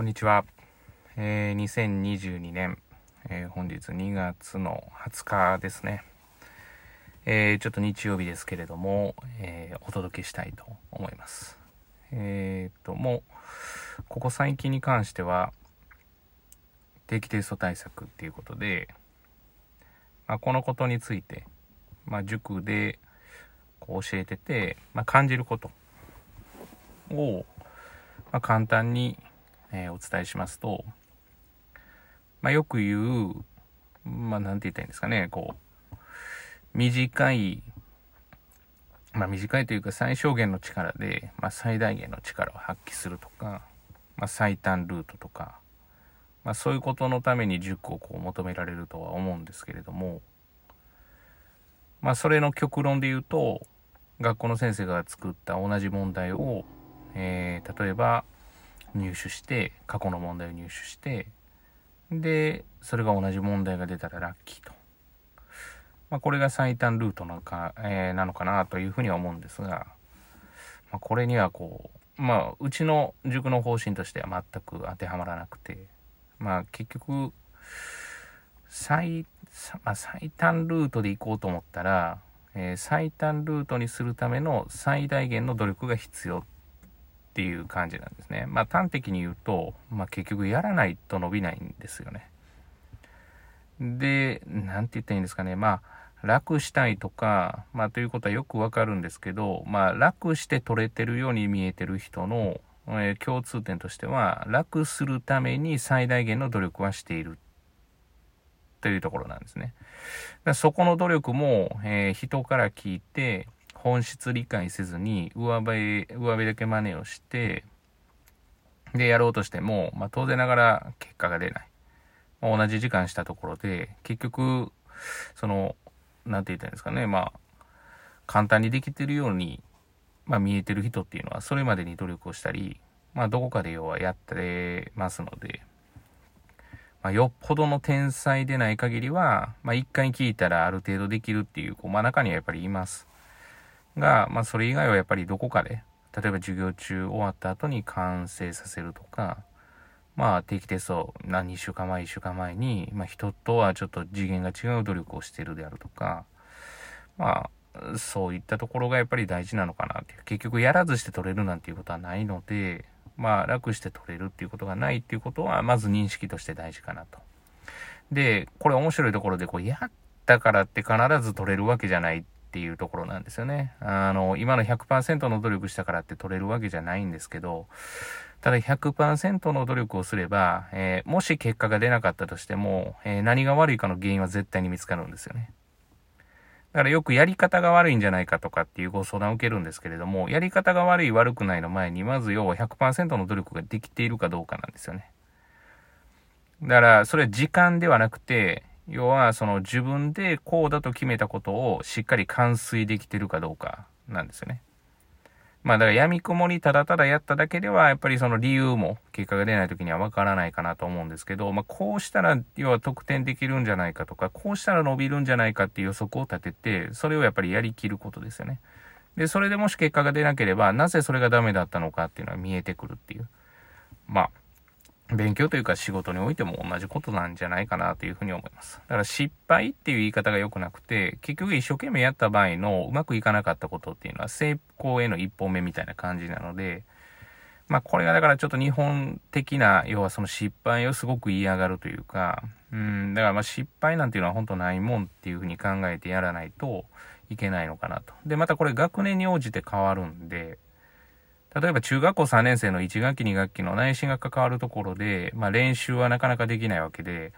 こんにちは。えー、2022年、えー、本日2月の20日ですね。えー、ちょっと日曜日ですけれども、えお届けしたいと思います。えっと、もう、ここ最近に関しては、定期テスト対策っていうことで、まあ、このことについて、まあ、塾でこう教えてて、まあ、感じることを、ま、簡単にえー、お伝えしますと、まあ、よく言う、まあ、なんて言ったらいいんですかね、こう、短い、まあ、短いというか最小限の力で、まあ、最大限の力を発揮するとか、まあ、最短ルートとか、まあ、そういうことのために塾をこう求められるとは思うんですけれども、まあ、それの極論で言うと、学校の先生が作った同じ問題を、えー、例えば、入手して過去の問題を入手してでそれが同じ問題が出たらラッキーと、まあ、これが最短ルートなんか、えー、なのかなというふうには思うんですが、まあ、これにはこうまあうちの塾の方針としては全く当てはまらなくてまあ結局最,、まあ、最短ルートで行こうと思ったら、えー、最短ルートにするための最大限の努力が必要っていう感じなんですね。まあ端的に言うと、まあ結局やらないと伸びないんですよね。で、なんて言ったらいいんですかね。まあ楽したいとか、まあということはよくわかるんですけど、まあ楽して取れてるように見えてる人の、えー、共通点としては、楽するために最大限の努力はしているというところなんですね。そこの努力も、えー、人から聞いて、本質理解せずに上辺、上辺だけ真似をして、で、やろうとしても、まあ、当然ながら結果が出ない。まあ、同じ時間したところで、結局、その、なんて言ったんですかね、まあ、簡単にできてるように、まあ、見えてる人っていうのは、それまでに努力をしたり、まあ、どこかで要はやってますので、まあ、よっぽどの天才でない限りは、まあ、一回聞いたらある程度できるっていう、こう、まあ、中にはやっぱりいます。が、まあ、それ以外はやっぱりどこかで、例えば授業中終わった後に完成させるとか、まあ、定期テスト何週間前、1週間前に、まあ、人とはちょっと次元が違う努力をしてるであるとか、まあ、そういったところがやっぱり大事なのかなっていう。結局やらずして取れるなんていうことはないので、まあ、楽して取れるっていうことがないっていうことは、まず認識として大事かなと。で、これ面白いところで、こう、やったからって必ず取れるわけじゃないっていうところなんですよね。あの、今の100%の努力したからって取れるわけじゃないんですけど、ただ100%の努力をすれば、えー、もし結果が出なかったとしても、えー、何が悪いかの原因は絶対に見つかるんですよね。だからよくやり方が悪いんじゃないかとかっていうご相談を受けるんですけれども、やり方が悪い悪くないの前に、まず要は100%の努力ができているかどうかなんですよね。だから、それは時間ではなくて、要は、その自分でこうだと決めたことをしっかり完遂できてるかどうかなんですよね。まあだから闇雲にただただやっただけでは、やっぱりその理由も結果が出ない時にはわからないかなと思うんですけど、まあこうしたら、要は得点できるんじゃないかとか、こうしたら伸びるんじゃないかっていう予測を立てて、それをやっぱりやりきることですよね。で、それでもし結果が出なければ、なぜそれがダメだったのかっていうのは見えてくるっていう。まあ、勉強というか仕事においても同じことなんじゃないかなというふうに思います。だから失敗っていう言い方が良くなくて、結局一生懸命やった場合のうまくいかなかったことっていうのは成功への一歩目みたいな感じなので、まあこれがだからちょっと日本的な、要はその失敗をすごく嫌がるというか、うん、だからまあ失敗なんていうのは本当ないもんっていうふうに考えてやらないといけないのかなと。で、またこれ学年に応じて変わるんで、例えば中学校3年生の1学期2学期の内心が関わるところで、まあ練習はなかなかできないわけで、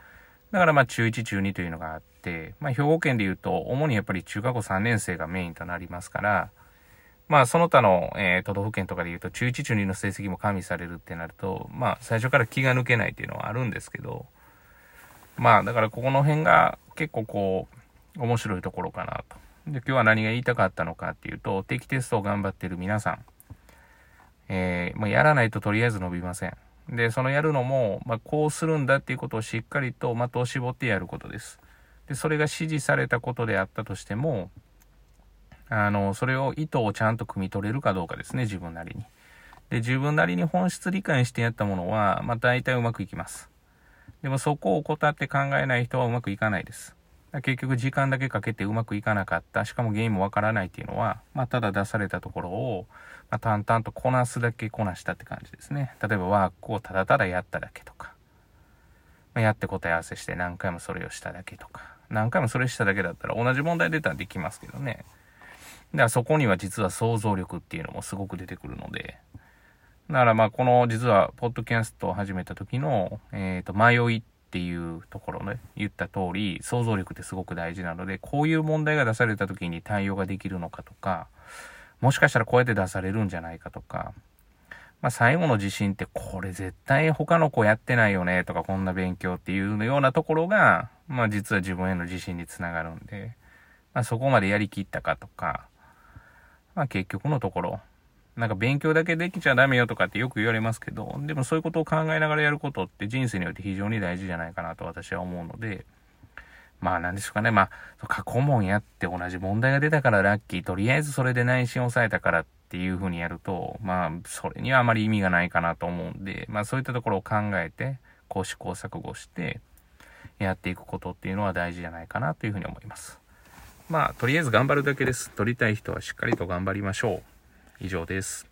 だからまあ中1中2というのがあって、まあ兵庫県で言うと、主にやっぱり中学校3年生がメインとなりますから、まあその他の、えー、都道府県とかで言うと中1中2の成績も加味されるってなると、まあ最初から気が抜けないっていうのはあるんですけど、まあだからここの辺が結構こう、面白いところかなと。で、今日は何が言いたかったのかっていうと、定期テストを頑張ってる皆さん、えー、まあ、やらないととりあえず伸びません。で、そのやるのも、まあ、こうするんだっていうことをしっかりと的を絞ってやることです。で、それが指示されたことであったとしても、あの、それを意図をちゃんと汲み取れるかどうかですね、自分なりに。で、自分なりに本質理解してやったものは、まあ大体うまくいきます。でもそこを怠って考えない人はうまくいかないです。結局時間だけかけてうまくいかなかった、しかも原因もわからないっていうのは、まあただ出されたところを、まあ、淡々とこなすだけこなしたって感じですね。例えばワークをただただやっただけとか、まあ、やって答え合わせして何回もそれをしただけとか、何回もそれしただけだったら同じ問題出たらできますけどね。だからそこには実は想像力っていうのもすごく出てくるので、だからまあこの実はポッドキャストを始めた時の、えっ、ー、と迷いっっていうところね、言った通り想像力ってすごく大事なので、こういう問題が出された時に対応ができるのかとか、もしかしたらこうやって出されるんじゃないかとか、まあ最後の自信ってこれ絶対他の子やってないよねとかこんな勉強っていうようなところが、まあ実は自分への自信につながるんで、まあそこまでやりきったかとか、まあ結局のところ、なんか勉強だけできちゃダメよとかってよく言われますけど、でもそういうことを考えながらやることって人生において非常に大事じゃないかなと私は思うので、まあなんでしょうかね。まあ、過去問やって同じ問題が出たからラッキー。とりあえずそれで内心を抑えたからっていう風にやると、まあ、それにはあまり意味がないかなと思うんで、まあそういったところを考えて、こう試行錯誤して、やっていくことっていうのは大事じゃないかなというふうに思います。まあ、とりあえず頑張るだけです。取りたい人はしっかりと頑張りましょう。以上です。